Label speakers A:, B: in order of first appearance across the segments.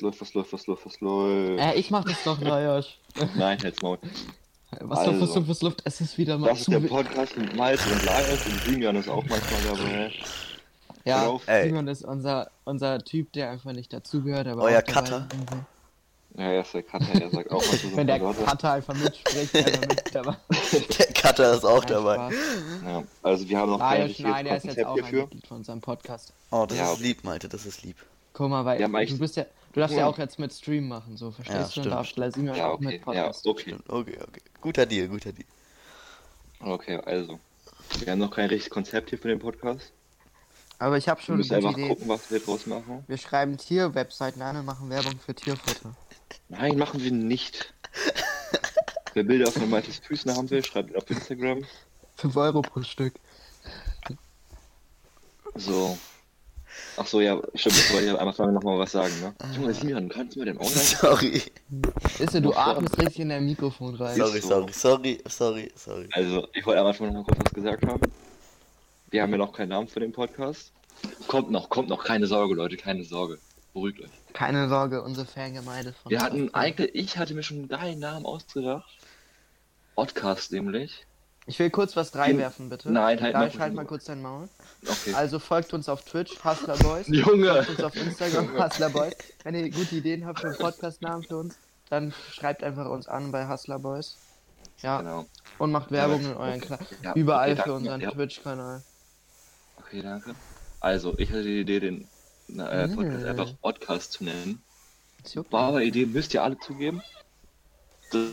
A: läuft, was läuft, was läuft, was läuft?
B: Äh, ich mach das doch, Lajosch.
A: Nein, jetzt Maul.
B: Was läuft, was
A: Also.
B: läuft, was läuft? Es ist wieder mal
A: Das ist der. Podcast mit Malte und Lars und Simeon ist auch manchmal dabei.
B: Ja.
C: Ey.
B: Simon ist unser, unser Typ, der einfach nicht dazugehört, aber
C: Euer Cutter.
B: will.
A: Ja, er ist der Cutter, er sagt auch was
B: Wenn der
A: Wörter.
B: Cutter einfach mitspricht, einfach mit dabei.
C: Der Cutter ist auch
B: Nein,
C: dabei.
A: Ja, also wir haben noch richtiges
B: nein, der ist jetzt auch ein. Mitglied von unserem Podcast.
C: Oh, das
A: Ja,
C: ist
A: okay.
C: lieb, Malte, das ist lieb.
B: Guck mal, weil
A: Ja,
B: du bist ja, du darfst ja
A: Ja.
B: auch jetzt mit Stream machen, so,
C: Ja,
B: verstehst du?
C: stimmt.
B: Und darfst
A: Ja,
B: auch
A: okay,
B: mit
A: ja,
B: Podcast.
A: okay.
C: Stimmt. Okay, okay. Guter Deal, guter Deal.
A: Okay, also. Wir haben noch kein richtiges Konzept hier für den Podcast.
B: Aber ich habe
A: Wir
B: schon eine
A: müssen
B: gute
A: einfach
B: Idee.
A: gucken, was wir draus machen.
B: Wir schreiben Tier-Webseiten an und machen Werbung für Tierfutter.
A: Nein, machen wir nicht. Wer Bilder von Maltes Füßen haben will, schreibt ihn auf Instagram.
B: 5 Euro pro Stück.
A: So. Ach so, ja, stimmt, ich wollte ja am Anfang noch mal was sagen, ne? Junge, Simeon, kannst du mir den Augen
C: Sorry.
B: Ist du, du atmest richtig in dein Mikrofon rein.
C: Sorry,
A: so.
C: sorry, sorry, sorry, sorry.
A: Also, ich wollte am Anfang noch mal kurz was gesagt haben. Wir haben ja noch keinen Namen für den Podcast. Kommt noch, kommt noch, keine Sorge, Leute, keine Sorge. Beruhigt euch.
B: Keine Sorge, unsere Fangemeinde von
A: Wir hatten eigentlich, ich hatte mir schon deinen Namen ausgedacht. Podcast nämlich.
B: Ich will kurz was reinwerfen, bitte.
A: Nein, halt
B: Da
A: mal
B: halt
A: die
B: mal kurz dein Maul.
A: Okay.
B: Also folgt uns auf Twitch, Hustler Boys.
A: Junge!
B: Folgt uns auf Instagram, Hustler Boys. Wenn ihr gute Ideen habt für einen Podcast-Namen für uns, dann schreibt einfach uns an bei Hustler Boys. Ja,
A: Genau.
B: und macht Werbung in
A: okay.
B: euren Kla
A: Ja,
B: Überall
A: okay,
B: für
A: danke.
B: unseren
A: Ja.
B: Twitch-Kanal.
A: Okay, danke. Also, ich hatte die Idee, den äh, Podcast
B: Mm.
A: einfach Podcast zu nennen.
B: Okay.
A: War aber Idee, müsst ihr alle zugeben. Das-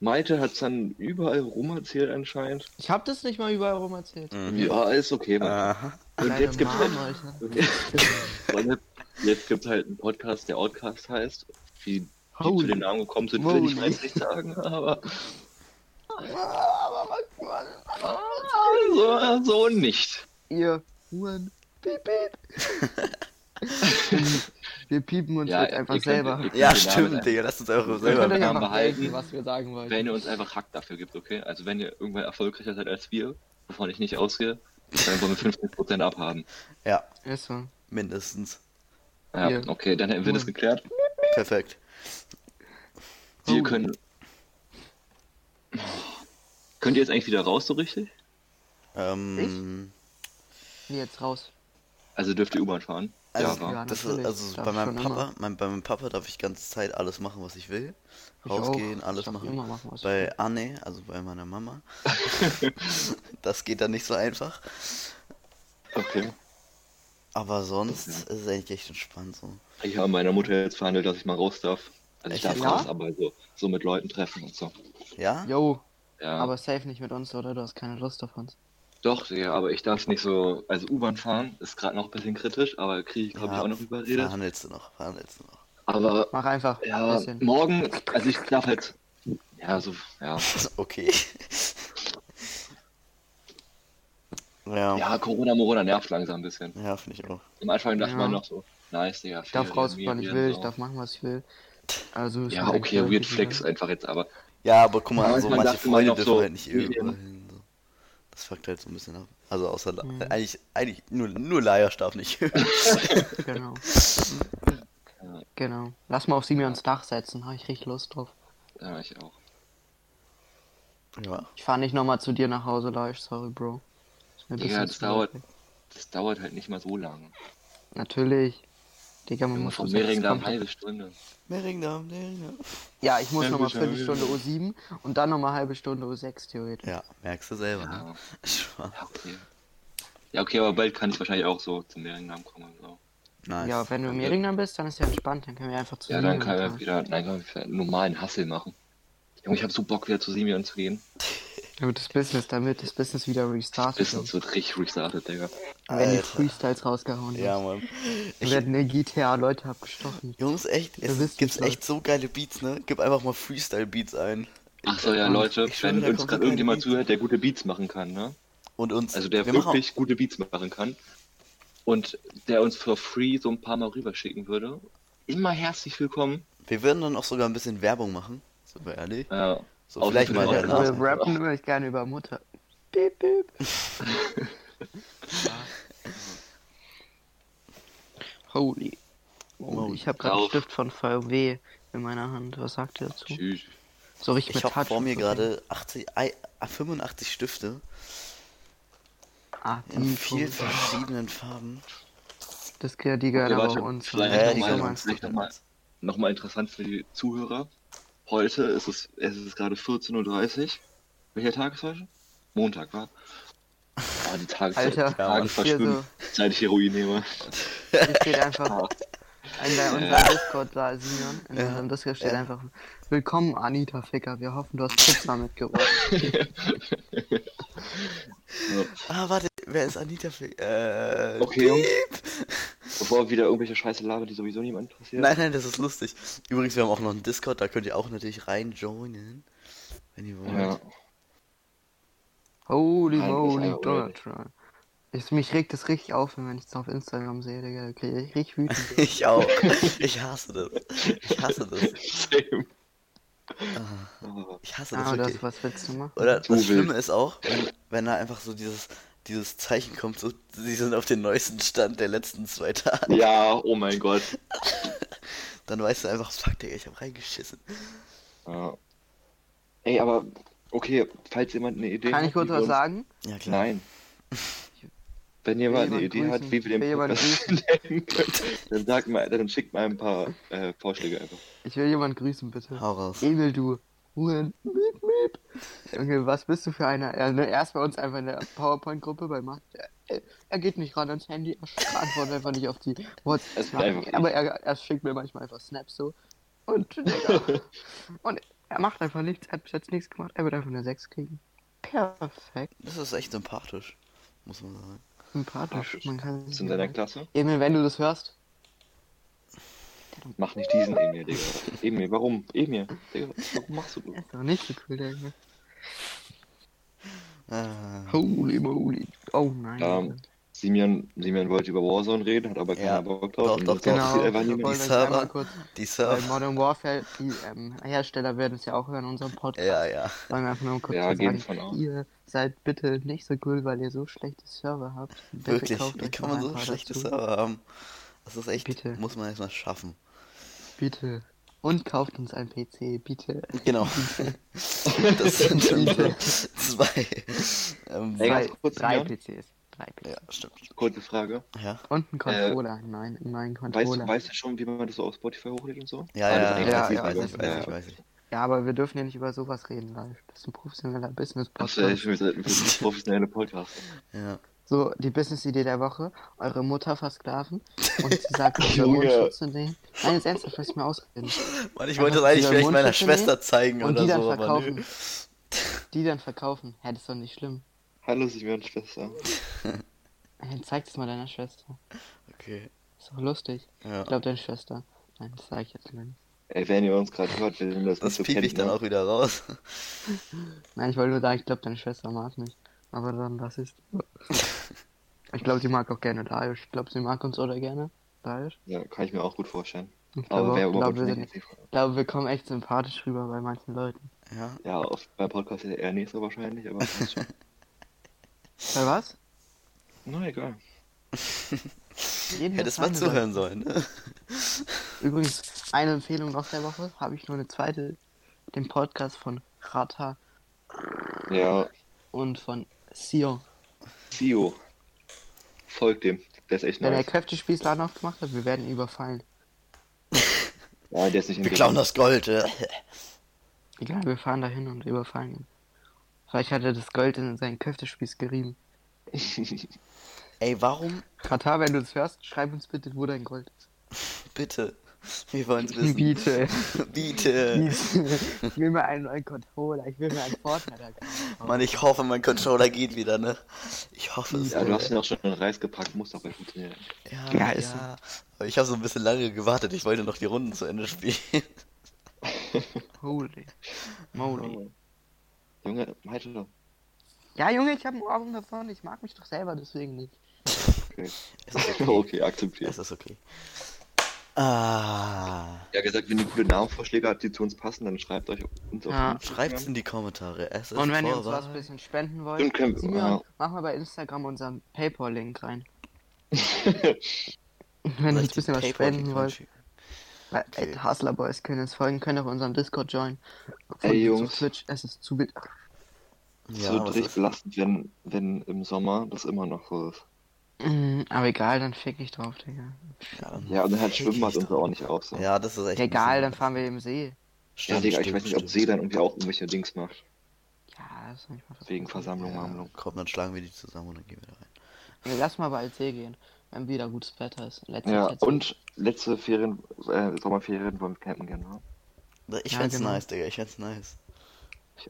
A: Malte hat es dann überall rum erzählt anscheinend.
B: Ich hab das nicht mal überall rum erzählt.
C: Mhm.
A: Ja, ist okay. Mann.
C: Aha.
A: Und jetzt gibt's
B: Mom,
A: halt,
B: Alter.
A: jetzt, gibt's halt einen Podcast, der Outcast heißt. Wie die zu dem Namen gekommen sind, will ich jetzt nicht sagen, aber so, so nicht.
B: ihr Huren. Wir piepen uns
A: Ja,
B: jetzt einfach selber.
A: könnt
C: Ja, stimmt, Digga, lass uns eure
B: Wir
C: selber
B: können euch
A: Namen behalten.
B: denken, was wir sagen wollen.
A: Wenn ihr uns einfach Hack dafür gibt, okay? Also wenn ihr irgendwann erfolgreicher seid als wir, wovon ich nicht ausgehe, dann wollen wir 15% abhaben.
C: Ja,
B: Ist so.
C: mindestens.
A: Ja,
B: Hier.
A: okay, dann hätten wir das geklärt.
C: Perfekt.
A: Wir
B: Oh.
A: können. Könnt ihr jetzt eigentlich wieder raus, so richtig?
C: Ähm,
B: Wie jetzt raus.
A: Also dürft ihr U-Bahn fahren?
C: also,
A: war.
B: ja.
C: das ist, also
B: darf
C: bei meinem Papa, mein, bei meinem Papa darf ich ganze Zeit alles machen, was ich will.
B: Ich
C: Rausgehen,
B: auch.
C: alles machen.
B: machen,
C: Bei Anne, also bei meiner Mama, das geht dann nicht so einfach.
A: Okay.
C: Aber sonst ist es eigentlich echt entspannt so.
A: Ich habe meiner Mutter jetzt verhandelt, dass ich mal raus darf. Also ich
C: Echt?
A: darf
B: Ja?
A: raus, aber so, so mit Leuten treffen und so.
C: Ja?
B: Yo,
A: Ja.
B: aber safe nicht mit uns, oder? Du hast keine Lust auf uns.
A: Doch, ja, aber ich darf nicht so. Also U-Bahn fahren ist gerade noch ein bisschen kritisch, aber kriege ich, glaube ich, auch noch überredet.
C: Verhandelst du noch, verhandelst du noch.
A: Aber
B: Mach einfach.
A: ja,
B: ein
A: morgen, also ich darf halt. Ja, so, ja.
C: Okay. ja, ja,
A: Ja, Corona, Morona nervt langsam ein bisschen.
C: finde ich auch.
A: Am Anfang dachte
B: Ja.
A: man noch so, nice, Digga.
B: Ich darf raus, wann ich will, ich darf machen, was ich will. Also ist
A: Ja, okay, weird flex einfach jetzt, aber.
C: Ja, aber guck mal,
A: Ja,
C: so
A: man
C: manche
A: dachte
C: Freunde dürfen
A: so,
C: halt nicht irgendwo hin. Das fuckt halt so ein bisschen ab. Also außer La-
B: Mhm.
C: eigentlich, eigentlich nur, nur Laia darf nicht.
B: Genau. Genau. Lass mal auf Simeons Dach setzen, habe ich richtig Lust drauf.
A: Ja, ich auch.
C: ja.
B: Ich fahre nicht nochmal zu dir nach Hause, Laisch, sorry, Bro. Mir
A: Ja, das dauert. Das dauert halt nicht mal so lange.
B: Natürlich. Digga, man muss
A: eine
B: kommen.
A: halbe Stunde.
C: Mehringdamm, Mehringdamm.
B: Ja, ich muss
A: Ja,
B: nochmal Viertelstunde
A: ja.
B: U7 und dann nochmal halbe Stunde U6 theoretisch.
C: Ja, merkst du selber, ne?
A: Ja,
C: Spaß.
A: ja, okay. Ja, okay, aber bald kann ich wahrscheinlich auch so zum Mehringdamm kommen. So.
C: Nice.
B: Ja, wenn du im Mehringdamm bist, dann ist ja entspannt, dann können wir einfach zu
A: Ja, dann kann wir wieder, nein, können wir einen normalen Hassel machen. Junge, ich hab so Bock wieder zu Simeon zu gehen.
B: Damit das Business, damit das Business wieder restartet
A: Business
B: wird.
A: wird richtig restartet, Digga.
B: Wenn die
C: Alter.
B: Freestyles rausgehauen
C: Ja,
B: werden.
C: Mann.
B: Da
C: Ich,
B: werden in GTA Leute abgestochen.
C: Jungs, echt,
B: Ihr
C: es
B: wisst,
C: gibt echt so geile Beats, ne? Gib einfach mal Freestyle-Beats ein.
A: Ach so, ja, Leute,
C: ich
A: wenn uns gerade irgendjemand
C: Beats.
A: zuhört, der gute Beats machen kann, ne?
C: Und uns.
A: Also der
C: wir machen,
A: wirklich gute Beats machen kann und der uns for free so ein paar Mal rüberschicken würde, immer herzlich willkommen.
C: wir würden dann auch sogar ein bisschen Werbung machen. Sind wir ehrlich?
A: Ja,
C: So,
A: Auf
C: vielleicht mal danach.
B: Wir rappen immer ich gerne über Mutter. Piep, piep. Holy. Oh, ich habe gerade einen. Stift von VW in meiner Hand. Was sagt ihr dazu?
A: Tschüss.
B: So richtig
C: Ich habe vor mir gerade 80, ei- 85 Stifte
B: Ah,
C: in vielen verschiedenen Farben.
B: Das gehört, die gehören
A: Okay,
B: uns.
A: vielleicht
C: Ja,
A: noch
C: die
A: mal-
C: gehören
B: mal.
C: uns
A: vielleicht noch mal. Nochmal interessant für die Zuhörer. Heute ist es, es ist gerade 14.30 Uhr. Welcher Tag ist heute? Montag, war? Oh, die Tage,
B: Alter,
A: die Tage
B: hier
A: verschwimmen,
B: so,
A: seit ich Heroin nehme.
B: hier steht einfach in der, unserem Discord da, Simeon, in
C: Ja.
B: unserem Discord steht
C: Ja.
B: einfach Willkommen Anita Ficker, wir hoffen du hast Pizza mitgebracht.
C: Ah, warte, wer ist Anita für. Äh.
A: Okay, Jungs. Bevor wieder irgendwelche Scheiße labern, die sowieso niemand interessiert.
C: Nein, nein, das ist lustig. Übrigens, wir haben auch noch einen Discord, da könnt ihr auch natürlich rein joinen. Wenn ihr wollt.
A: Ja.
B: Holy moly, Donald Trump. Ich, mich regt das richtig auf, wenn ich es auf Instagram sehe, Digga. Da krieg ich richtig wütend.
C: Ich auch. Ich hasse das. Ich hasse das.
A: Same.
C: Ah,
A: Oh,
C: Ich hasse das
B: ah,
C: wirklich.
B: das, was willst du machen?
C: Oder
A: Zu
C: das. Schlimme ist auch, wenn, wenn da einfach so dieses, dieses Zeichen kommt, so, sie sind auf den neuesten Stand der letzten zwei Tage.
A: Ja, oh mein Gott.
C: Dann weißt du einfach, fuck, Digga, ich hab reingeschissen.
A: Ja. Ey, aber okay, falls jemand eine Idee
B: Kann
A: hat,
B: ich kurz was
A: uns-
B: sagen?
C: Ja, klar.
A: Nein. Wenn jemand eine Idee hat,
B: grüßen?
A: wie wir den Podcast nennen können, dann sag mal, dann schickt mal ein paar äh, Vorschläge einfach.
B: Ich will jemand grüßen, bitte.
C: Hau raus.
B: Emil, du. Huren. Miep, miep. Junge, was bist du für einer? Er, ne, erst bei uns einfach in der PowerPoint-Gruppe bei Macht. Er, er geht nicht ran ans Handy, er antwortet einfach nicht auf die WhatsApp. Aber er, er schickt mir manchmal einfach Snaps so. Und. Und er macht einfach nichts, er hat bis jetzt nichts gemacht. Er wird einfach eine 6 kriegen. Perfekt.
C: Das ist echt sympathisch, muss man sagen.
B: Sympathisch. Man kann
A: Ist in deiner Klasse?
B: Emil, wenn du das hörst,
A: Mach nicht diesen Emil, Digga. Emil, warum? Emil, Digga, warum machst du das?
B: ist doch nicht so cool, Digga.
C: Ah,
B: Holy moly. Oh nein.
A: Ja, Simeon, Simeon wollte über Warzone reden, hat aber keiner
C: Ja,
A: Bock drauf. und
C: doch, doch.
B: Genau,
C: Die Server.
B: kurz
C: die
B: Bei
C: Surf.
B: Modern Warfare, die ähm, Hersteller werden es ja auch hören, unseren Podcast.
C: Ja, ja.
B: Wollen wir einfach nur kurz
A: Ja,
B: sagen, ihr seid bitte nicht so cool, weil ihr so schlechte Server habt. Bitte
C: Wirklich, wie
B: euch
C: kann man so schlechte
B: dazu.
C: Server haben? Das ist echt,
B: Bitte.
C: muss man erstmal schaffen.
B: Bitte. Und kauft uns ein PC, bitte.
C: Genau. Das sind schon
B: Bitte.
C: zwei. Ähm,
A: Ey,
B: Drei, drei. PCs. PCs.
C: ja, stimmt.
A: Kurze Frage.
C: Ja,
B: Und ein Controller. Nein, einen neuen
A: Weißt,
B: Controller.
A: du- weißt du schon, wie man das so auf Spotify hochlädt und so?
C: ja,
A: Ah,
C: ja, ja,
B: ja,
C: weiß ich,
B: ja,
C: weiß ich, weiß ich, weiß ich.
B: Ja, aber wir dürfen ja nicht über sowas reden live. Das ist ein professioneller Business-Podcast.
A: Achso, ich will wir sind professionelle Podcast.
C: Ja.
B: So, die Business-Idee der Woche. Eure Mutter versklaven. Und sie sagt,
A: Junge.
B: Mundschutz zu nehmen. Nein, jetzt ernsthaft, lass mich mal ausreden.
C: Mann, ich wollte das eigentlich vielleicht meiner Schwester zeigen
B: Und
C: oder
B: die dann
C: so, aber
B: verkaufen.
C: nö.
B: Die dann verkaufen. Hä, das ist doch nicht schlimm.
A: Hallo, Simeon, Schwester.
B: Hey, zeig das mal deiner Schwester.
C: Okay.
B: Ist doch lustig.
C: Ja.
B: Ich glaube, deine Schwester. Nein, das sage ich jetzt mal nicht.
A: Ey, wenn ihr uns gerade hört, wir sind das,
C: Das
A: so
C: piep ich dann auch wieder raus.
B: Nein, ich wollte nur sagen, ich glaube, deine Schwester mag mich. Aber dann, das ist. Ich glaube, sie mag auch gerne Darius. Ich glaube, sie mag uns oder gerne. Darius.
A: Ja, kann ich mir auch gut vorstellen.
B: Ich
A: Aber
B: glaube, glaub, wir, sind, glaube, wir kommen echt sympathisch rüber bei manchen Leuten.
C: Ja.
A: Ja, auf, beim Podcast ist eher nicht so wahrscheinlich, aber.
B: Bei was?
A: Na, egal.
B: Jeden
C: Hättest mal zuhören sollen, ne?
B: Übrigens, eine Empfehlung noch der Woche. Habe ich nur eine zweite. Den Podcast von Rata
A: Ja,
B: und von Sion.
A: Sio. Folgt dem. Der ist echt
B: Wenn er
A: nice.
B: Kräftespießladen aufgemacht hat, wir werden ihn überfallen.
A: Ja, der ist nicht in
C: Wir klauen das Gold.
B: Egal, wir fahren dahin und überfallen ihn. Vielleicht hat er das Gold in seinen Köftespieß gerieben.
C: Ey, warum?
B: Katar, wenn du das hörst, schreib uns bitte, wo dein Gold ist.
C: Bitte. Wir wollen es wissen.
B: Biete.
C: Bitte.
B: ich will mir einen neuen Controller, ich will mir einen Vorteil.
C: Mann, ich hoffe, mein Controller geht wieder, ne? Ich hoffe es.
A: Ja, du hast ihn auch schon in Reis gepackt, muss dabei funktionieren.
C: Ja,
B: Ja,
C: ja.
B: ist so.
C: Aber ich habe so ein bisschen lange gewartet. Ich wollte noch die Runden zu Ende spielen.
B: Holy. Moly.
A: Junge, Meite,
B: Ja, Junge, ich habe einen Ohrwurm davon. Ich mag mich doch selber deswegen nicht.
A: okay.
C: Es ist okay.
A: okay, akzeptiert.
C: Es ist okay. Ah.
A: Ja, gesagt, wenn ihr gute Namenvorschläge habt, die zu uns passen, dann schreibt euch uns auf
B: Ja.
C: Schreibt's in die Kommentare. Es ist
B: Und wenn ihr uns was ein bisschen spenden wollt,
A: Dann können wir- ja.
B: mach mal bei Instagram unseren Paypal-Link rein. Wenn ihr ein bisschen was spenden wollt,
C: Okay.
B: okay. Hustler Boys können uns folgen, können auch unserem Discord joinen.
A: Ey,
B: Folgt uns
A: Jungs.
B: auf Twitch, es ist zu bild.
A: Es
C: Ja,
A: wird richtig belastend, wenn, wenn im Sommer das immer noch so ist.
B: Mm, Aber egal, dann fick ich drauf, Digga.
C: Ja,
A: Ja, und dann halt Schwimmbad und so auch nicht auf. So. Ja,
C: Ja, das ist echt.
B: Egal, dann fahren wir im See.
C: Stimmt,
A: Digga, ich weiß nicht, ob. See dann irgendwie auch irgendwelche Dings macht.
B: Ja, das ist nicht mal
A: Wegen Versammlung,
C: Ja, komm, dann schlagen wir die zusammen und dann gehen wir da rein.
B: Nee, lass mal bald See gehen, wenn wieder gutes Wetter ist. Letzte
A: Ja,
B: letzte-
A: und letzte Ferien, äh, Sommerferien wollen wir campen gerne. Ne?
C: Ich
B: Ja,
C: find's
B: genau.
C: nice, Digga, ich find's nice.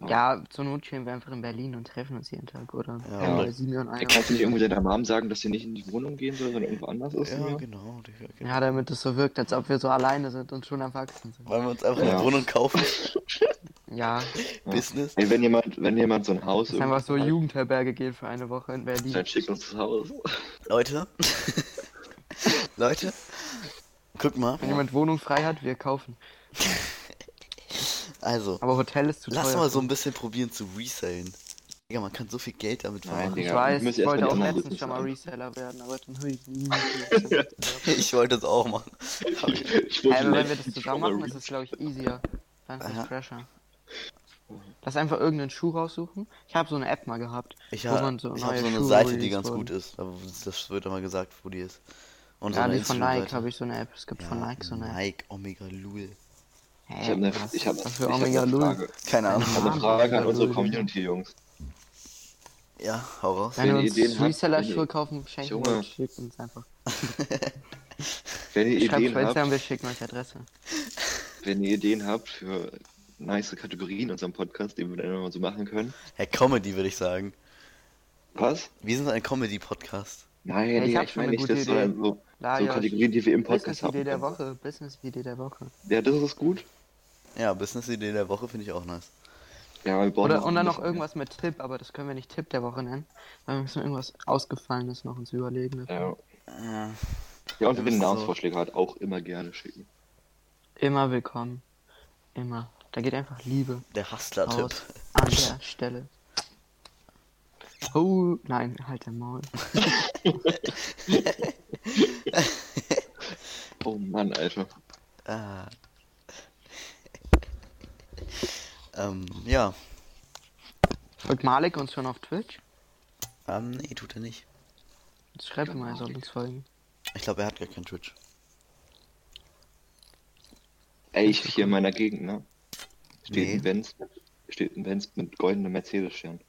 B: Ja, zur Not chillen wir einfach in Berlin und treffen uns jeden Tag, oder?
C: Ja,
B: Ja, Simeon einer.
A: kannst du nicht irgendwie deiner Mom sagen, dass sie nicht in die Wohnung gehen soll, sondern irgendwo anders ist?
C: Ja, genau, Digga. Genau.
B: Ja, damit es so wirkt, als ob wir so alleine sind und schon erwachsen sind.
C: Wollen wir uns einfach
A: Ja.
C: eine Wohnung kaufen?
B: Ja.
C: Business?
A: Ey, wenn jemand, wenn jemand so ein Haus
B: ist einfach so
A: hat,
B: Jugendherberge gehen für eine Woche in Berlin.
A: dann schickt uns das Haus.
C: Leute? Leute? Guck mal.
B: Wenn jemand Wohnung frei hat, wir kaufen.
C: Also,
B: Aber Hotel ist zu
C: lass
B: teuer.
C: mal so ein bisschen probieren zu resellen. Digga, man kann so viel Geld damit vermachen.
B: Ich weiß,
A: ich
B: wollte auch letztens schon mal. Reseller werden, aber dann höre ich nie.
C: Ich wollte es auch machen. Ich-
A: Ich wollte
B: aber wenn wir das zusammen machen, ist es glaube ich easier. Einfach
C: Aha.
B: fresher. Lass einfach irgendeinen Schuh raussuchen. Ich habe so eine App mal gehabt.
C: Ich habe
B: so
C: ich hab so eine
B: Schuhe
C: Seite, die ganz
B: wurden.
C: gut ist. Aber das wird immer gesagt, wo die ist. Und
B: Ja,
C: eine
B: die von Nike habe ich so eine App. Es gibt von
C: Ja,
B: Nike so eine App.
C: Nike, Omega Lul.
A: Ich habe eine, ich hab, ich hab eine? Frage.
C: Keine Ahnung.
A: Ich habe eine Frage an unsere. Community, Jungs.
C: Ja, hau raus.
B: Wenn
A: Wenn
B: ihr
A: Ideen habt,
B: Reseller-Schuhe
A: wenn ihr-
B: kaufen, schenken
A: Junge.
B: wollt, schickt uns einfach.
A: Wenn ihr
B: Schreibt
A: Ideen
B: Instagram,
A: habt,
B: wir schicken euch Adresse.
A: wenn ihr Ideen habt für nice Kategorien in unserem Podcast, die wir dann immer so machen können.
C: Hey, Comedy würde ich sagen.
A: Was?
C: Wir sind ein Comedy-Podcast.
A: Nein,
B: Ja, ich
A: ich
B: schon
A: meine
B: eine
A: nicht
B: gute
A: das,
B: Idee.
A: sondern so, so Kategorien, die wir im Podcast haben.
B: Business-Idee der. Woche. Business-Idee der Woche.
A: Ja, das ist gut.
C: Ja, Business-Idee der Woche finde ich auch nice.
A: Ja, wir brauchen
B: Oder,
A: noch
B: und dann noch irgendwas mit Tipp, aber das können wir nicht Tipp der Woche nennen. Weil wir müssen irgendwas Ausgefallenes noch uns überlegen.
A: Ja,
C: Äh,
A: ja und
C: Wir
A: wenn
C: müssen so-
A: Namensvorschläge hat, auch immer gerne schicken.
B: Immer willkommen. Immer. Da geht einfach Liebe
C: der Hustler-Tipp.
B: an der Stelle. Oh, nein, halt dein Maul.
A: Oh Mann, Alter.
C: Ah. Ähm, ja.
B: Folgt Malik uns schon auf Twitch?
C: Ähm, nee, tut er nicht.
B: Jetzt schreibt mal, er soll uns folgen.
C: Ich glaube, er hat gar kein Twitch.
A: Ey, ich hier in meiner Gegend, ne? Steht
C: Nee.
A: ein Benz, steht ein Benz mit goldenem Mercedes-Stern.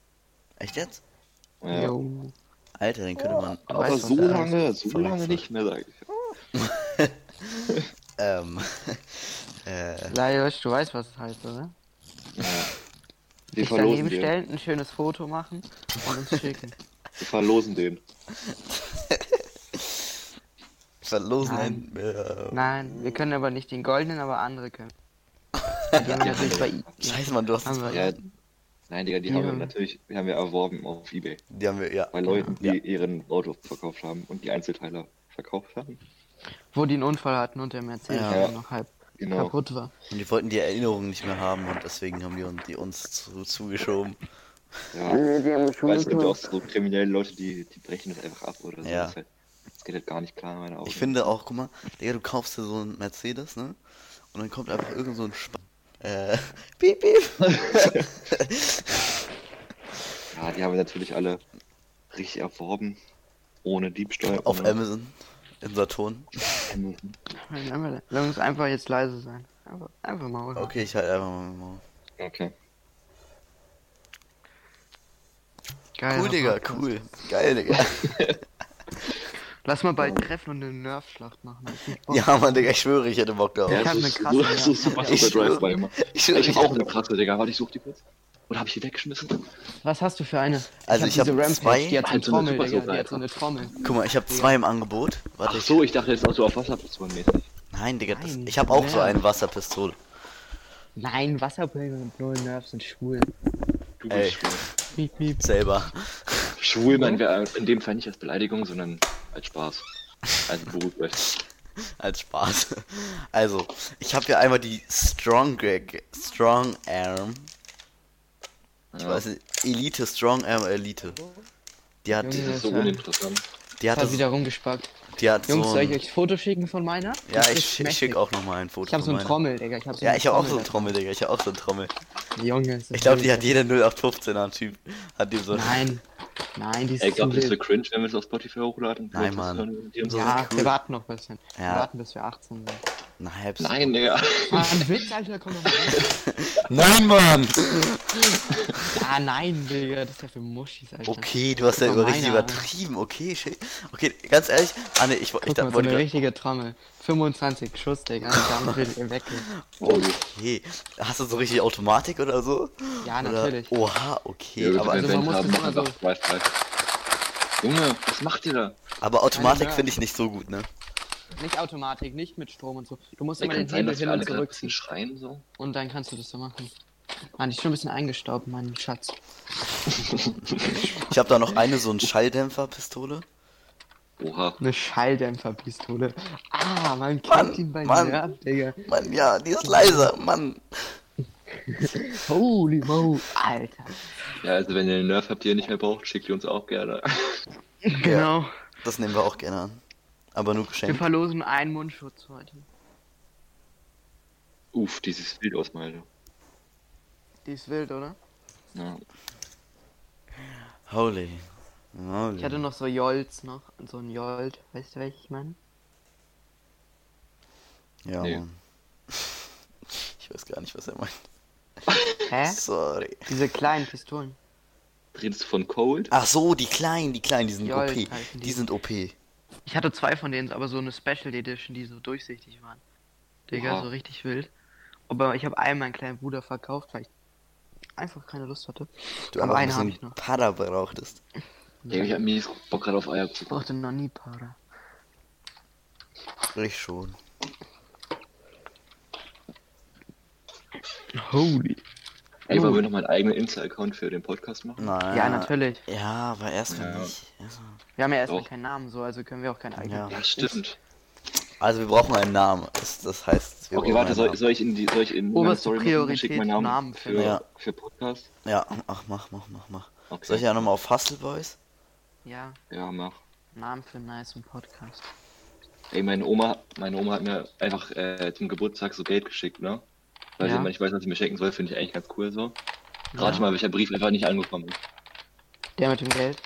C: Echt jetzt?
A: Ja.
B: Jo.
C: Alter, den könnte man.
B: Du
A: Aber so lange, so lange nicht mehr, sag ich.
C: Ähm. äh,
B: Lajos, du weißt, was es heißt, oder?
A: Ja. Wir
B: Dich
A: verlosen
B: daneben
A: den.
B: stellen, ein schönes Foto machen und uns schicken.
A: Wir verlosen den.
C: verlosen
B: Nein.
C: ein. Äh,
B: Nein, wir können aber nicht den goldenen, aber andere können. Die haben wir natürlich bei
C: Scheiße, Mann, du hast es.
A: Ja, nein, Digga, die
B: Ja.
A: haben wir natürlich, die haben wir erworben auf Ebay.
C: Die haben wir, ja.
A: Bei Leuten, die
C: Ja.
A: ihren Auto verkauft haben und die Einzelteile verkauft haben.
B: Wo die einen Unfall hatten und der Mercedes
C: Ja.
B: einfach noch halb
A: Genau.
B: kaputt war.
C: Und die wollten die Erinnerungen nicht mehr haben und deswegen haben die uns, die uns zu, zugeschoben.
A: Ja. Ich weiß nicht, auch so kriminelle Leute, die, die brechen das einfach ab oder so.
C: Ja.
A: Das, ist halt, das geht halt gar nicht klar in meinen Augen.
C: Ich finde auch, guck mal, Digga, du kaufst dir so einen Mercedes, ne? Und dann kommt einfach irgend so ein Sp äh, piep, piep.
A: Ja, die haben wir natürlich alle richtig erworben. Ohne Diebstahl.
C: Auf
A: ohne
C: Amazon. In Saturn.
B: Lass uns einfach jetzt leise sein. Einfach, einfach mal, oder?
C: Okay, ich halt einfach mal. mal.
A: Okay.
B: Geil.
C: Cool, Digga, cool. Geil, Digga.
B: Lass mal bald treffen und eine Nerf-Schlacht machen. hab ich.
C: Ja, Mann, Digga, ich schwöre, ich hätte Bock drauf.
B: Ja, hab
A: so,
B: eine krasse,
C: Ich. Ich
A: Ich
C: ich
A: hab auch eine krasse, Digga. Warte, ich such die kurz. Oder hab ich die weggeschmissen?
B: Was hast du für eine?
C: Also ich hab
B: diese Rampage,
C: zwei-
B: Die hat so eine
A: Halt so eine
B: Trommel,
A: Super
B: Digga. Die hat so eine Trommel.
C: Guck mal, ich habe zwei im Angebot. Warte,
A: Ach
C: ich.
A: so, ich dachte jetzt auch so auf Wasserpistolen-mäßig.
C: Nein, Digga, das,
B: Nein,
C: ich habe auch so eine Wasserpistole.
B: Nein, Wasserbälle und null Nerfs sind schwul.
A: Du
C: Ey.
A: bist schwul.
B: Miep, miep.
C: Selber.
A: Schwul meinen wir in dem Fall nicht als Beleidigung, sondern als Spaß. Also beruhigt euch.
C: Als Spaß. Also, ich habe hier einmal die Strong Greg, Strong Arm. Ich
A: Ja.
C: weiß nicht, Elite, Strong Arm Elite. Die hat,
B: Junge,
A: Das ist so
B: Ja.
A: uninteressant.
C: die hat das,
B: wieder rumgespackt.
C: Die hat
B: Jungs,
C: so
B: soll ich
C: ein,
B: euch ein Foto schicken von meiner?
C: Ja,
B: Das
C: ich,
B: ist
C: ich schicke auch noch mal ein Foto.
B: Ich habe so
C: meiner.
B: Trommel, Digga. Ich hab so
C: Ja, ich habe auch so eine
B: Trommel.
C: Digga. Ich habe auch so eine Trommel.
B: Junge, ist das
C: Ich glaube, die hat jeder 0815er Typ. Hat die so.
B: Nein. Nein, die ist
A: Ey, ihr, es
B: wild.
A: wird cringe, wenn wir es auf Spotify hochladen?
C: Nein, Mann.
A: das und so.
B: Ja,
C: cool.
B: wir warten noch ein bisschen.
C: Ja.
B: Wir warten, bis wir 18 sind.
C: Nein,
A: Nein, Digga.
B: Ah, ein Witz, Alter, komm doch mal.
C: Nein, Mann!
B: Ah, nein, Digga, das ist ja für Muschis, Alter.
C: Okay, du hast ja über richtig übertrieben. Okay, shit. Okay, ganz ehrlich, Anne, ich, wo- ich
B: Guck
C: da
B: mal, so
C: wollte
B: eine richtige Trommel. 25 Schuss, Digga. Und damit will ich weg.
C: Okay. Hast du so richtig Automatik oder so?
B: Ja,
C: Oder-
B: natürlich.
C: Oha, okay.
A: Ja,
C: aber,
B: also man muss das
A: machen
B: immer so-.
A: Junge, was macht ihr da?
C: aber Automatik finde ich nicht so gut, ne?
B: Nicht Automatik, nicht mit Strom und so. Du musst immer den Hebel
A: dass wir
B: hin und
A: alle gerade ein
B: zurück
A: bisschen
B: ziehen.
A: schreien so?
B: Und dann kannst du das so machen. Mann, ich bin schon ein bisschen eingestaubt, mein Schatz.
C: Ich habe da noch eine so eine Schalldämpferpistole.
A: Oha.
B: Eine Schalldämpferpistole. Ah, man kennt
C: Mann,
B: ihn bei
C: Mann.
B: Nerv, Digga.
C: Mann, ja, die ist leiser, Mann.
B: Holy mo, Alter.
A: Ja, also wenn ihr einen Nerf habt, die ihr nicht mehr braucht, schickt ihr uns auch gerne.
B: Genau.
C: Das nehmen wir auch gerne an. Aber nur
B: Wir
C: geschenkt.
B: verlosen einen Mundschutz heute.
A: Uff, dieses Bild ausmalen.
B: Die ist wild, oder?
A: Ja.
C: Holy. Holy.
B: Ich hatte noch so Jolz noch. So ein Jolt. Weißt du, welchen ich meine?
C: Ja,
A: Nee.
C: Mann. Ich weiß gar nicht, was er meint.
B: Hä?
C: Sorry.
B: Diese kleinen Pistolen.
A: Redest du von Cold?
C: Ach so, die kleinen, die kleinen, die sind
B: Jolt
C: OP.
B: die.
C: Die sind OP.
B: Ich hatte zwei von denen, aber so eine Special Edition, die so durchsichtig waren. Digga,
A: Oha.
B: so richtig wild. Aber ich habe einen meinen kleinen Bruder verkauft, weil ich einfach keine Lust hatte.
C: Du
B: Aber einen hab ich noch.
C: Pada brauchtest.
A: Ja, ich hab mies Bock gerade auf Eier
B: Ich brauchte noch nie Para.
C: Ich schon.
B: Holy.
A: Ey, wollen wir noch mal einen eigenen Insta-Account für den Podcast machen?
C: Nein.
B: Ja, natürlich.
C: Ja, aber erstmal
A: Ja.
C: nicht. Also-
B: Wir haben ja erstmal
A: Doch.
B: keinen Namen, so, also können wir auch keinen eigenen.
C: Ja.
A: Ja, stimmt.
C: Also wir brauchen einen Namen. Das, das heißt, wir
A: Okay,
C: brauchen
A: warte,
C: einen
A: soll,
C: Namen.
A: soll ich in die, soll ich in meine
B: Oberste
A: Story machen?
B: Priorität,
A: meinen Namen,
B: Namen
A: für.
C: Ja.
A: für Podcast?
C: Ja, ach, mach, mach, mach, mach.
A: Okay.
C: Soll ich ja nochmal auf Hustle Boys?
B: Ja,
A: Ja, mach.
B: Namen für einen nice Podcast.
A: Ey, meine Oma, meine Oma hat mir einfach äh, zum Geburtstag so Geld geschickt, ne? Weil
B: Ja.
A: sie immer nicht weiß, was sie mir schenken soll, finde ich eigentlich ganz cool so.
B: Ja.
A: Rate mal, welcher Brief einfach nicht angekommen ist.
B: Der mit dem Geld.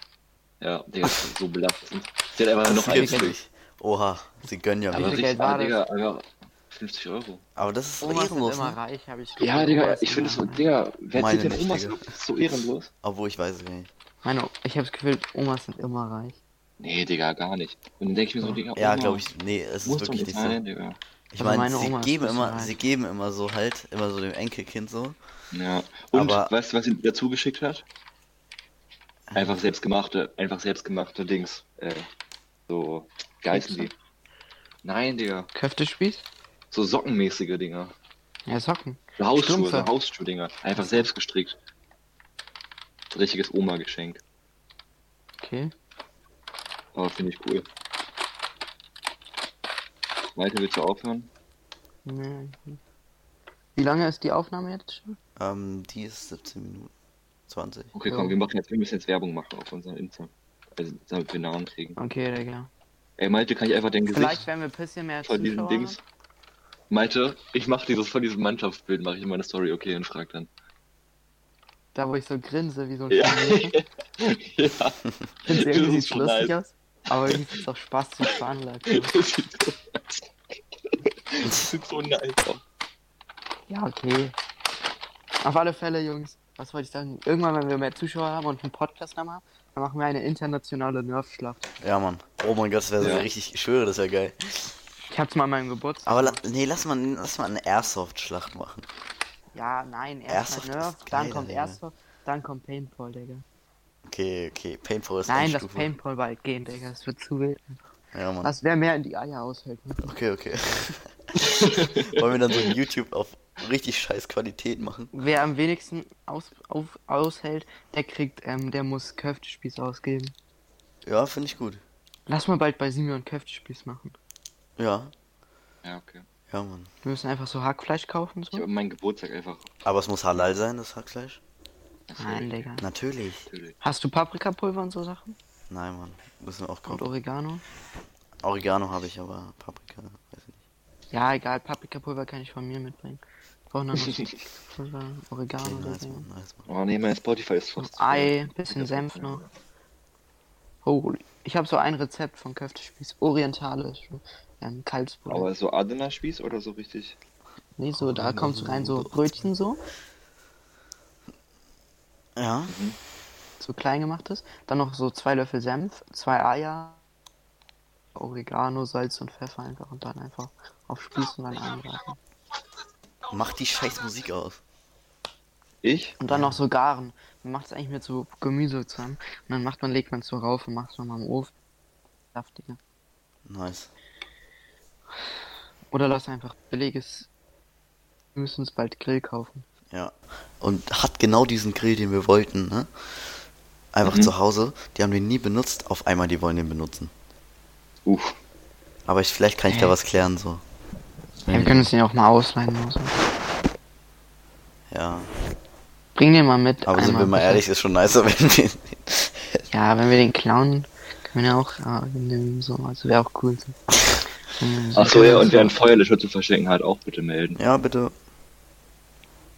A: Ja, Digga, das ist so belastend. Sie hat einfach noch
C: Das
B: Geld.
C: nicht. Oha, sie gönnen ja
B: Aber
A: Aber
C: mir.
B: viel Geld war
A: ah,
B: das?
A: Digga, aber 50 Euro.
C: Aber das ist
B: Omas
C: ehrenlos,
B: immer
C: ne?
B: reich, ich
A: Ja. Digga, ich finde es so. Digga, wer
C: Meine
A: zieht denn
C: nicht,
A: Omas? Das ist so ehrenlos.
C: Obwohl ich weiß es nicht.
B: Meine, ich habe das Gefühl, Omas sind immer reich.
A: Nee, Digga, gar nicht. Und dann denke ich mir so, Digga,
C: Ja,
A: Oma,
C: glaube ich. Nee, es ist
A: Muss doch
C: wirklich
A: nicht
C: so.
A: sein, Digga.
C: Ich
B: Also
C: meine,
B: meine
C: sie geben immer,
B: reich.
C: sie geben immer so halt, immer so dem Enkelkind so.
A: Ja. Und
C: Aber-
A: weißt du, was sie dazu geschickt hat? Einfach selbstgemachte, einfach selbstgemachte Dings. Äh, so, wie heißen die? Nein, Digga.
B: Köftespieß?
A: So sockenmäßige Dinger.
B: Ja, Socken.
A: So Hausschuhe, so. Hausschuhdinger. Einfach selbst gestrickt. Richtiges Oma-Geschenk.
B: Okay.
A: Aber finde ich cool. Malte, willst du aufhören?
B: Nee. Wie lange ist die Aufnahme jetzt schon?
C: Ähm, die ist 17 Minuten. 20.
A: Okay,
B: Ja.
A: komm, wir machen jetzt, wir müssen jetzt Werbung machen auf unserer Insta. Also, damit wir Namen kriegen.
B: Okay, Digga.
A: Ey, Malte, kann ich einfach dein
B: Vielleicht
A: Gesicht
B: werden wir ein bisschen mehr
A: von diesen. Dings. Malte, ich mach dieses von diesem Mannschaftsbild, mache ich in meine Story, okay, und frag dann.
B: Da, wo ich so grinse, wie so ein
A: Ja. Ja.
B: Find's
A: Das
B: irgendwie sieht lustig aus. Aber irgendwie ist es auch Spaß zu veranlagt.
A: Das sieht so nice. So.
B: Ja, okay. Auf alle Fälle, Jungs. Was wollte ich sagen? Irgendwann, wenn wir mehr Zuschauer haben und einen Podcast haben, dann machen wir eine internationale Nerfschlacht.
C: Ja, Mann. Oh mein Gott, das wäre so
A: Ja.
C: richtig, ich schwöre, das wäre geil.
B: Ich hab's mal an meinem Geburtstag.
C: Aber la nee, lass mal, lass mal eine Airsoft-Schlacht machen.
B: Ja, nein, erst
C: Airsoft
B: Nerf,
C: ist
B: dann
C: geiler,
B: kommt
C: Digga.
B: Airsoft, dann kommt Paintball, Digga.
C: Okay, okay. Paintball ist
B: Nein, das. Paintball bald gehen, Digga. Das wird zu wild.
C: Ja, Mann.
B: Was wer mehr in die Eier aushält. Ne?
C: Okay, okay. Wollen wir dann so ein YouTube auf richtig scheiß Qualität machen?
B: Wer am wenigsten aus, auf, aushält, der kriegt, ähm, der muss Köftespieß ausgeben.
C: Ja, finde ich gut.
B: Lass mal bald bei Simeon Köftespieß machen.
C: Ja.
A: Ja, okay.
C: Ja, Mann.
B: Wir müssen einfach so Hackfleisch kaufen.
A: Ich
B: So.
A: habe meinen Geburtstag einfach.
C: Aber es muss halal sein, das Hackfleisch?
B: Nein, Digga.
C: Natürlich.
A: Natürlich.
B: Hast du Paprikapulver und so Sachen?
C: Nein, Mann. Müssen wir auch
B: Und
C: kaufen.
B: Oregano?
C: Oregano habe ich, aber Paprika, weiß ich nicht.
B: Ja, egal, Paprikapulver kann ich von mir mitbringen. Brauchen dann noch Pulver, Oregano
C: Okay, nice,
B: so.
C: man, nice.
A: Oh nee, mein Spotify ist
B: Und
A: fast.
B: Ei, bisschen Senf noch. Holy. Ich habe so ein Rezept von Köftespieß. Orientalisch. Ähm, Kalbsbrot.
A: Aber so Adena-Spieß oder so richtig?
B: Nee, so, da kommst du rein, so Brötchen so,
C: Ja,
B: so klein gemachtes. Dann noch so zwei Löffel Senf, zwei Eier, Oregano, Salz und Pfeffer einfach und dann einfach auf Spieß und dann anbraten.
C: mach die scheiß Musik aus.
A: Ich?
B: Und dann noch so garen. Man macht es eigentlich mit so Gemüse zusammen. Und dann macht man, legt man es so rauf und macht es nochmal im Ofen. Saftiger.
C: Nice.
B: Oder lass einfach billiges. Wir müssen uns bald Grill kaufen.
C: Ja. Und hat genau diesen Grill, den wir wollten, ne? Einfach
A: Mhm.
C: zu Hause. Die haben den nie benutzt. Auf einmal, die wollen den benutzen.
A: Uff.
C: Aber ich, vielleicht kann ich da
B: Hä?
C: was klären, so.
B: Ja, wir können uns den auch mal ausleihen. Oder so.
C: Ja.
B: Bring den mal mit.
C: Aber sind wir mal ehrlich, ist schon nicer, wenn wir.
B: Ja, wenn wir den klauen, können wir ja auch ja, nehmen, so. Also wäre auch cool. So.
A: Achso, ja, und wer einen Feuerlöscher zu verschenken hat, auch bitte melden.
C: Ja, bitte.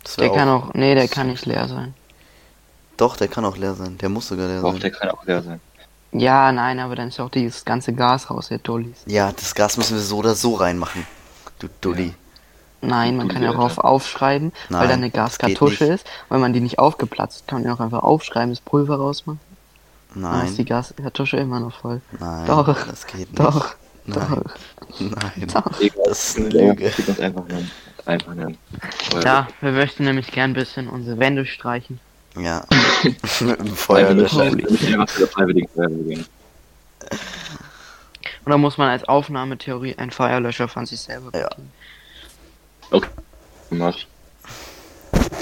C: Das
B: Der
C: wär
B: kann auch. Nee, der kann nicht leer sein.
C: Doch, der kann auch leer sein. Der muss sogar leer
A: Doch,
C: sein.
A: der kann auch leer sein.
B: Ja, nein, aber dann ist auch dieses ganze Gas raus, der Dullis.
C: Ja, das Gas müssen wir so oder so reinmachen. Du Dulli.
B: Nein, man
A: Dulli,
B: kann ja auch auf aufschreiben, weil
C: Nein,
B: da eine
C: das
B: Gaskartusche ist. Wenn man die nicht aufgeplatzt, kann man ja auch einfach aufschreiben, das Pulver rausmachen. Dann ist die
C: Nein.
B: Gaskartusche immer noch voll.
C: Nein.
B: Doch.
C: Das geht nicht.
B: Doch,
C: Nein.
B: doch.
C: Nein.
B: Doch.
C: Das ist eine Lüge.
A: Uns einfach. Einfach nennen.
B: Ja, wir möchten nämlich gern ein bisschen unsere Wände streichen.
C: Ja.
A: Feuerlöscher.
B: Oder muss man als Aufnahmetheorie einen Feuerlöscher von sich selber
C: Ja.
B: bedienen?
A: Gemacht.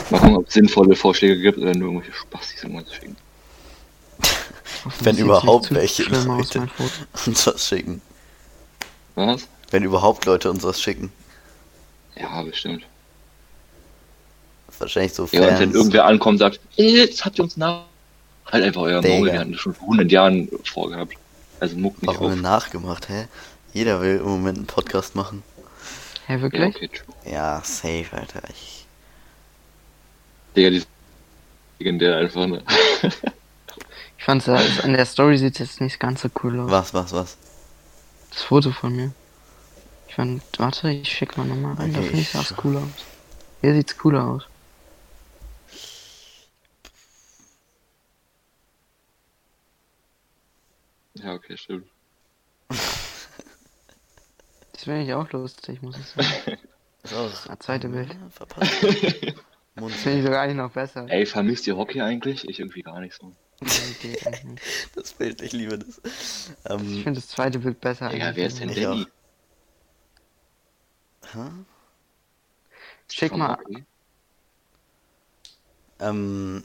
A: Mal gucken, ob es sinnvolle Vorschläge gibt oder nur irgendwelche Spastis irgendwann zu schicken.
C: Wenn überhaupt welche Leute. Uns was schicken.
A: Was?
C: Wenn überhaupt Leute uns was schicken.
A: Ja, bestimmt.
C: Wahrscheinlich so
A: Ja, und wenn
C: Fans.
A: irgendwer ankommt und sagt, "Ey, jetzt habt ihr uns nach. Halt einfach euer. Maul, wir hatten das schon vor 100 Jahren vorgehabt. Also muck nicht
C: Warum
A: auf.
C: nachgemacht, hä? Jeder will im Moment einen Podcast machen.
B: Hä,
A: Ja,
B: wirklich?
A: okay, true.
C: Ja, safe, Alter. Ich,
A: Digga, die legendär einfach, ne?
B: Ich fand's, äh, in der Story sieht jetzt nicht ganz so cool aus.
C: was, was, was?
B: Das Foto von mir. Ich fand, warte, ich schick mal nochmal rein. da
C: Okay,
B: finde ich
C: ich
B: das
C: schau.
B: cool aus. Hier sieht's cooler aus.
A: Ja, okay, stimmt.
B: Das finde ich auch lustig, muss ich sagen.
C: So,
B: Das zweite Bild.
C: Ja, verpasst.
B: Das finde ich sogar eigentlich noch besser.
A: Ey, vermisst ihr Hockey eigentlich? Ich irgendwie gar nicht so.
C: Das Bild, ich liebe das.
B: Ich
C: Ähm,
B: finde das zweite Bild besser. Eigentlich.
A: wer ist denn
C: Ich
A: Danny?
C: Hä?
B: Schick mal.
C: Ähm,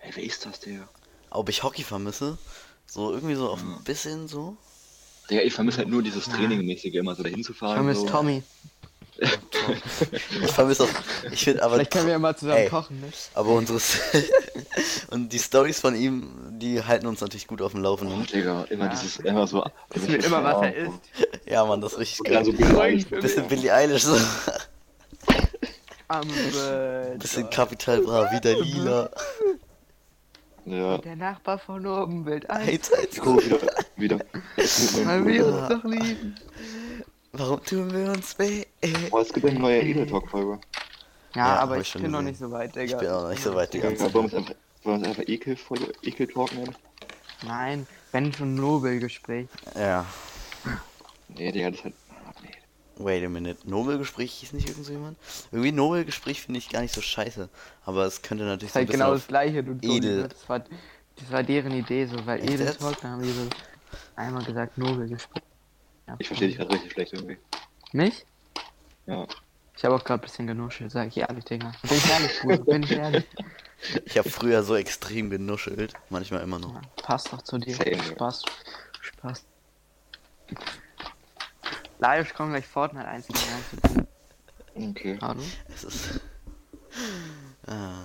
A: Ey, wer ist das, Digga?
C: ob ich Hockey vermisse? So irgendwie so auf
A: Ja.
C: ein bisschen so.
A: Digga, ich vermisse halt nur dieses Trainingmäßige, immer so dahin zu
B: Ich
A: fahren.
B: vermisse
A: so.
B: Tommy.
C: Ich vermisse auch. Ich finde aber.
B: Vielleicht können wir ja mal zusammen
C: Ey.
B: kochen, ne?
C: Aber unsere. und die Stories von ihm, die halten uns natürlich gut auf dem
A: Oh,
C: Laufenden.
A: Digga, immer
B: Ja.
A: dieses, immer so.
B: Das wird immer, was er isst.
C: Ja, Mann, das ist richtig
A: so
C: geil.
A: Eilish.
C: Bisschen Billie Eilish, so.
B: Am.
C: Bisschen Kapital Bra, wieder lila.
A: Ja.
B: Der Nachbar von oben will eins.
C: Eins, eins.
A: Oh, wieder. wieder.
B: Weil wir uns doch lieben.
C: Warum tun wir uns weh?
A: Boah, es gibt eine neue Edel Talk-Folge.
B: Ja,
C: Ja,
B: aber ich bin noch nicht so weit, Digga.
C: Ich bin auch noch nicht so weit, Digga.
A: Ja, wollen wir uns einfach, Ekel-Folge, Ekel-Talk nennen?
B: Nein, wenn schon Nobelgespräch.
C: Ja.
A: Nee, Digga, das hat. Nee.
C: Wait a minute. Nobelgespräch hieß nicht irgend so jemand? Irgendwie Nobelgespräch finde ich gar nicht so scheiße. Aber es könnte natürlich
B: Das ist halt genau das gleiche, du
C: Edel.
B: ne? Das war, das war deren Idee so, weil
C: Echt
B: Edel? Talk, dann haben die so einmal gesagt Nobelgespräch. Ja,
A: Ich verstehe dich gerade richtig schlecht irgendwie.
B: Mich?
A: Ja.
B: Ich habe auch gerade ein bisschen genuschelt, sag ich ehrlich, Digga. Bin ich ehrlich, Bruder, bin ich ehrlich.
C: Ich habe früher so extrem genuschelt. Manchmal immer noch.
B: Ja, passt doch zu dir.
A: Same.
B: Spaß. Spaß. Laios kommt gleich Fortnite 1 rein.
A: Okay.
B: Hallo?
C: Es ist. Ah.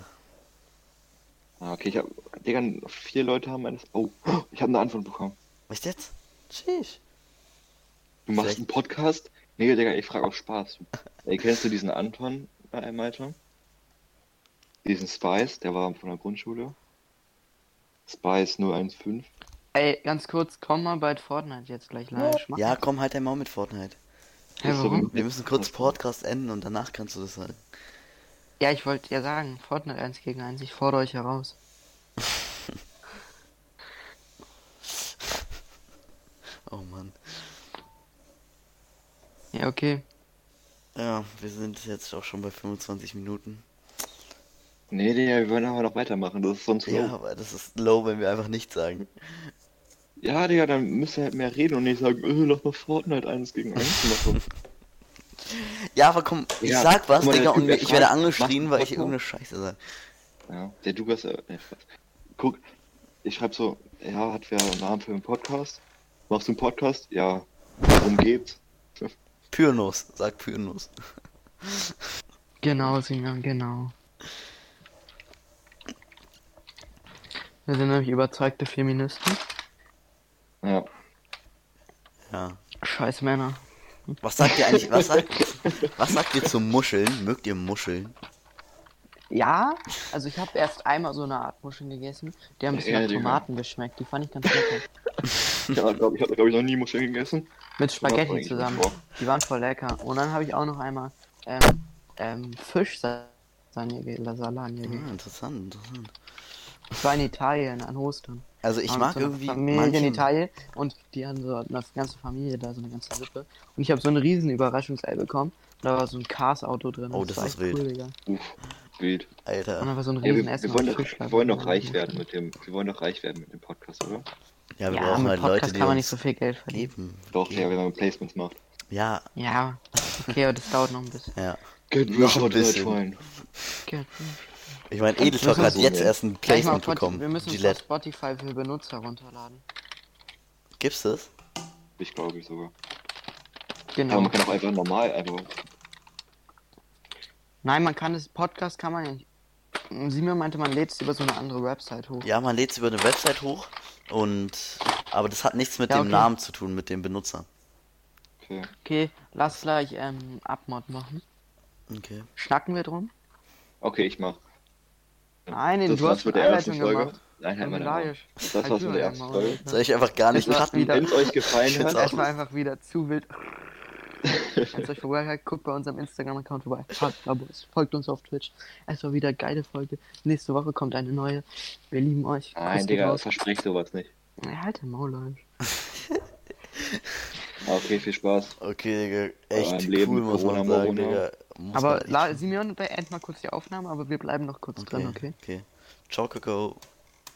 A: Ah, okay, ich hab. Digga, vier Leute haben eines. Oh, ich habe eine Antwort bekommen.
C: Was jetzt? Tschüss.
A: Du machst
C: Vielleicht-
A: einen Podcast? Nee, Digga, ich frage auch Spaß. Ey, kennst du diesen Anton bei Malta? Diesen Spice, der war von der Grundschule. Spice 015.
B: Ey, ganz kurz, komm mal bald Fortnite jetzt gleich live. Mach
C: Ja, komm halt einmal mit Fortnite.
A: So
B: warum?
C: Wir müssen kurz Podcast enden und danach kannst du das sagen.
B: Ja, ich wollte ja sagen, Fortnite 1 gegen 1, ich fordere euch heraus.
C: Oh Mann.
B: Ja, okay.
C: Ja, wir sind jetzt auch schon bei 25 Minuten.
A: Nee, Digga, wir wollen aber noch weitermachen. Das ist sonst
C: Ja,
A: low.
C: aber das ist low, wenn wir einfach nichts sagen.
A: Ja, Digga, dann müsst ihr halt mehr reden und nicht sagen, äh, lass mal Fortnite 1 gegen 1 machen.
C: Ja, aber komm, ich
A: Ja,
C: sag was,
A: mal,
C: Digga, und ich werde angeschrien, weil ich irgendeine Scheiße sage.
A: Ja, der Lukas, äh, nee, Spaß. Guck, ich schreib so, ja, hat wer einen Namen für einen Podcast? Machst du einen Podcast? Ja. Worum geht's?
C: Pyrnus, sag Pyrnus.
B: Genau, Sinan, genau. Wir sind nämlich überzeugte Feministen.
A: Ja.
C: Ja.
B: Scheiß Männer.
C: Was sagt ihr eigentlich, was sagt, was sagt ihr zu Muscheln? Mögt ihr Muscheln?
B: Ja, also ich habe erst einmal so eine Art Muscheln gegessen. Die haben ein bisschen
A: Ja,
B: nach. Tomaten geschmeckt. Die fand ich ganz lecker.
A: Ja, glaub, ich habe, glaube ich, noch nie Muscheln gegessen.
B: Mit Spaghetti zusammen. Die waren voll lecker. Und dann habe ich auch noch einmal ähm, ähm, ge- Lasagne
C: Ah,
B: gegessen.
C: interessant, interessant.
B: Ich war in Italien an Ostern.
C: Also ich
B: War
C: mag
B: so
C: irgendwie
B: Familie in
C: manche,
B: Italien und die hatten so eine ganze Familie da, so eine ganze Sippe. Und ich habe so ein riesen Überraschungsei bekommen. Und da war so ein Cars-Auto drin.
C: Oh, das
B: war
C: ist wild.
B: Cool, Digga.
A: Uff, wild.
B: Und
C: Alter.
B: dann war so ein riesen
A: wir,
B: Essen
A: wir, wollen
B: und
A: doch, wir wollen doch reich werden mit dem. Wir wollen doch reich werden mit dem Podcast, oder?
C: Ja, wir
B: Ja,
C: brauchen
B: mit
C: halt
B: Podcast
C: Leute, die
B: kann man nicht
C: uns
B: so viel Geld verdienen.
C: geben.
A: Doch, ja, wenn man Placements macht.
C: Ja,
B: Ja, okay, aber das dauert noch ein bisschen.
C: ja.
A: Get
C: Noch ein bisschen.
A: Freund.
B: Okay.
C: Ich meine, Edeltalk hat
A: so
C: jetzt erst ein Placement bekommen.
B: Wir müssen
C: Gillette.
B: Spotify für Benutzer runterladen.
C: Gibt's das?
A: Ich glaube ich sogar. Aber
B: Genau.
A: man kann auch einfach normal, einfach.
B: Nein, man kann das Podcast kann man ja nicht. Simon meinte, man lädt es über so eine andere Website hoch.
C: Ja, man lädt es über eine Website hoch und aber das hat nichts mit
B: Ja,
C: dem
B: okay.
C: Namen zu tun, mit dem Benutzer.
A: Okay.
B: Okay, lass gleich ähm, Abmod machen.
C: Okay.
B: Schnacken wir drum?
A: Okay, ich mach.
B: Nein,
A: Das
B: du
A: war's
B: hast
A: mit der ersten
B: Einleitung
A: Folge.
B: gemacht.
A: Nein, halt mal. Das war's mit der ersten Folge.
C: Soll ich einfach gar nicht cutten?
A: Wenn es euch gefallen hat,
B: Das war einfach wieder zu wild. Wenn es euch vorbei hat, guckt bei unserem Instagram-Account vorbei. Folgt Abos, folgt uns auf Twitch. Es war wieder eine geile Folge. Nächste Woche kommt eine neue. Wir lieben euch.
A: Nein, Digga, versprich sowas nicht.
B: Ja, halt den Maul, Leute.
A: Okay, viel Spaß.
C: Okay, Digga, echt
A: Leben,
C: cool, muss man sagen. Digga. Muss
B: Aber
C: man.
B: Simeon, beend mal kurz die Aufnahme, aber wir bleiben noch kurz drin, okay?
C: okay. Ciao, Kakao.